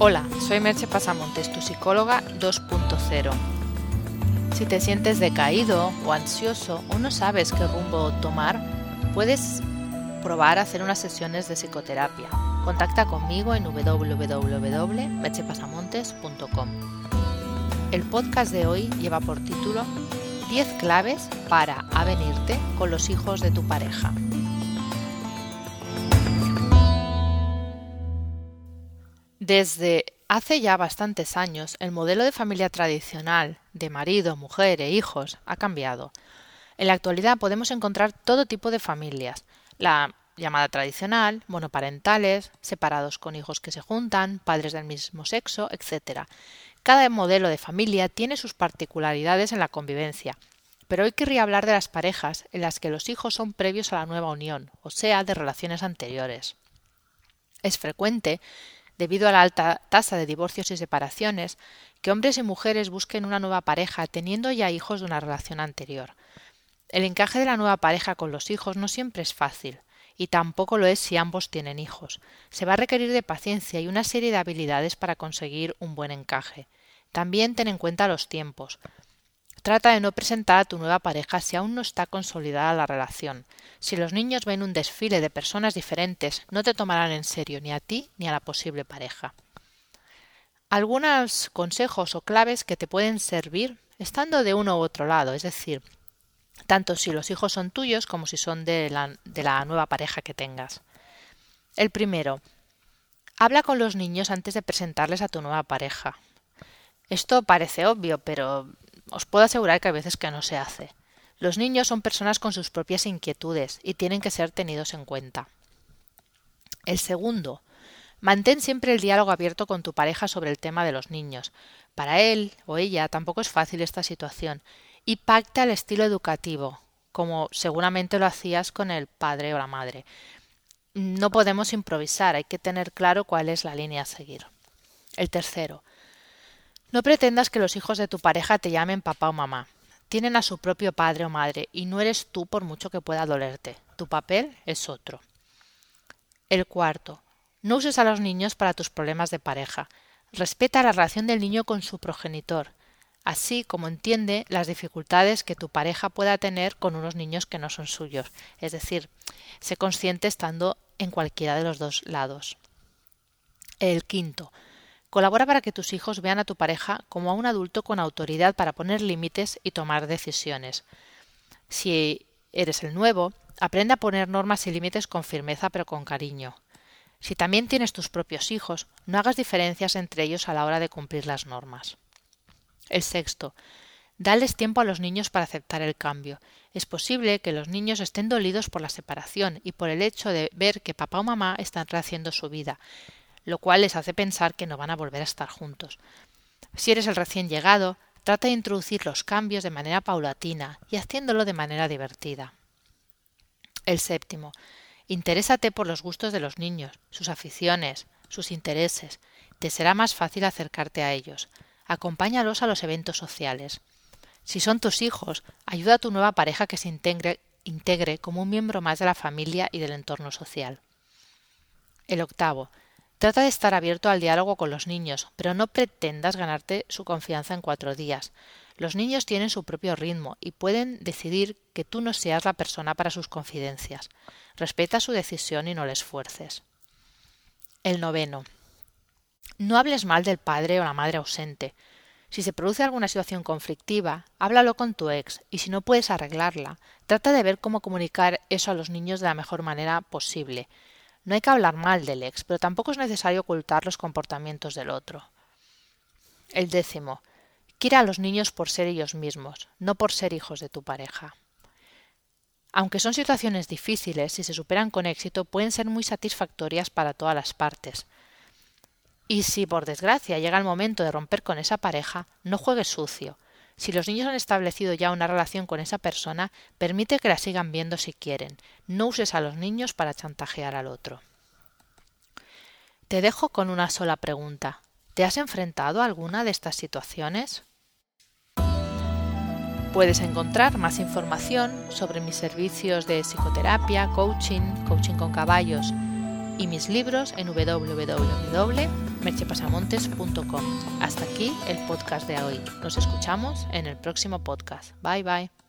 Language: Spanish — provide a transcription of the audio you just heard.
Hola, soy Merche Pasamontes, tu psicóloga 2.0. Si te sientes decaído o ansioso o no sabes qué rumbo tomar, puedes probar hacer unas sesiones de psicoterapia. Contacta conmigo en www.merchepasamontes.com. El podcast de hoy lleva por título 10 claves para avenirte con los hijos de tu pareja. Desde hace ya bastantes años, el modelo de familia tradicional de marido, mujer e hijos ha cambiado. En la actualidad podemos encontrar todo tipo de familias, la llamada tradicional, monoparentales, separados con hijos que se juntan, padres del mismo sexo, etc. Cada modelo de familia tiene sus particularidades en la convivencia, pero hoy querría hablar de las parejas en las que los hijos son previos a la nueva unión, o sea, de relaciones anteriores. Es frecuente debido a la alta tasa de divorcios y separaciones, que hombres y mujeres busquen una nueva pareja teniendo ya hijos de una relación anterior. El encaje de la nueva pareja con los hijos no siempre es fácil, y tampoco lo es si ambos tienen hijos. Se va a requerir de paciencia y una serie de habilidades para conseguir un buen encaje. También ten en cuenta los tiempos. Trata de no presentar a tu nueva pareja si aún no está consolidada la relación. Si los niños ven un desfile de personas diferentes, no te tomarán en serio ni a ti ni a la posible pareja. Algunos consejos o claves que te pueden servir estando de uno u otro lado, es decir, tanto si los hijos son tuyos como si son de la, de la nueva pareja que tengas. El primero, habla con los niños antes de presentarles a tu nueva pareja. Esto parece obvio, pero os puedo asegurar que a veces que no se hace. Los niños son personas con sus propias inquietudes y tienen que ser tenidos en cuenta. El segundo, mantén siempre el diálogo abierto con tu pareja sobre el tema de los niños. Para él o ella tampoco es fácil esta situación y pacta el estilo educativo, como seguramente lo hacías con el padre o la madre. No podemos improvisar, hay que tener claro cuál es la línea a seguir. El tercero, no pretendas que los hijos de tu pareja te llamen papá o mamá. Tienen a su propio padre o madre y no eres tú por mucho que pueda dolerte. Tu papel es otro. El cuarto. No uses a los niños para tus problemas de pareja. Respeta la relación del niño con su progenitor, así como entiende las dificultades que tu pareja pueda tener con unos niños que no son suyos. Es decir, sé consciente estando en cualquiera de los dos lados. El quinto. Colabora para que tus hijos vean a tu pareja como a un adulto con autoridad para poner límites y tomar decisiones. Si eres el nuevo, aprende a poner normas y límites con firmeza pero con cariño. Si también tienes tus propios hijos, no hagas diferencias entre ellos a la hora de cumplir las normas. El sexto. Dales tiempo a los niños para aceptar el cambio. Es posible que los niños estén dolidos por la separación y por el hecho de ver que papá o mamá están rehaciendo su vida, lo cual les hace pensar que no van a volver a estar juntos. Si eres el recién llegado, trata de introducir los cambios de manera paulatina y haciéndolo de manera divertida. El séptimo. Interésate por los gustos de los niños, sus aficiones, sus intereses. Te será más fácil acercarte a ellos. Acompáñalos a los eventos sociales. Si son tus hijos, ayuda a tu nueva pareja que se integre, integre como un miembro más de la familia y del entorno social. El octavo. Trata de estar abierto al diálogo con los niños, pero no pretendas ganarte su confianza en cuatro días. Los niños tienen su propio ritmo y pueden decidir que tú no seas la persona para sus confidencias. Respeta su decisión y no les fuerces. El noveno. No hables mal del padre o la madre ausente. Si se produce alguna situación conflictiva, háblalo con tu ex y si no puedes arreglarla, trata de ver cómo comunicar eso a los niños de la mejor manera posible no hay que hablar mal del ex, pero tampoco es necesario ocultar los comportamientos del otro. El décimo. Quiera a los niños por ser ellos mismos, no por ser hijos de tu pareja. Aunque son situaciones difíciles, si se superan con éxito, pueden ser muy satisfactorias para todas las partes. Y si por desgracia llega el momento de romper con esa pareja, no juegues sucio, si los niños han establecido ya una relación con esa persona, permite que la sigan viendo si quieren. No uses a los niños para chantajear al otro. Te dejo con una sola pregunta. ¿Te has enfrentado a alguna de estas situaciones? Puedes encontrar más información sobre mis servicios de psicoterapia, coaching, coaching con caballos y mis libros en www.merchepasamontes.com. Hasta aquí el podcast de hoy. Nos escuchamos en el próximo podcast. Bye bye.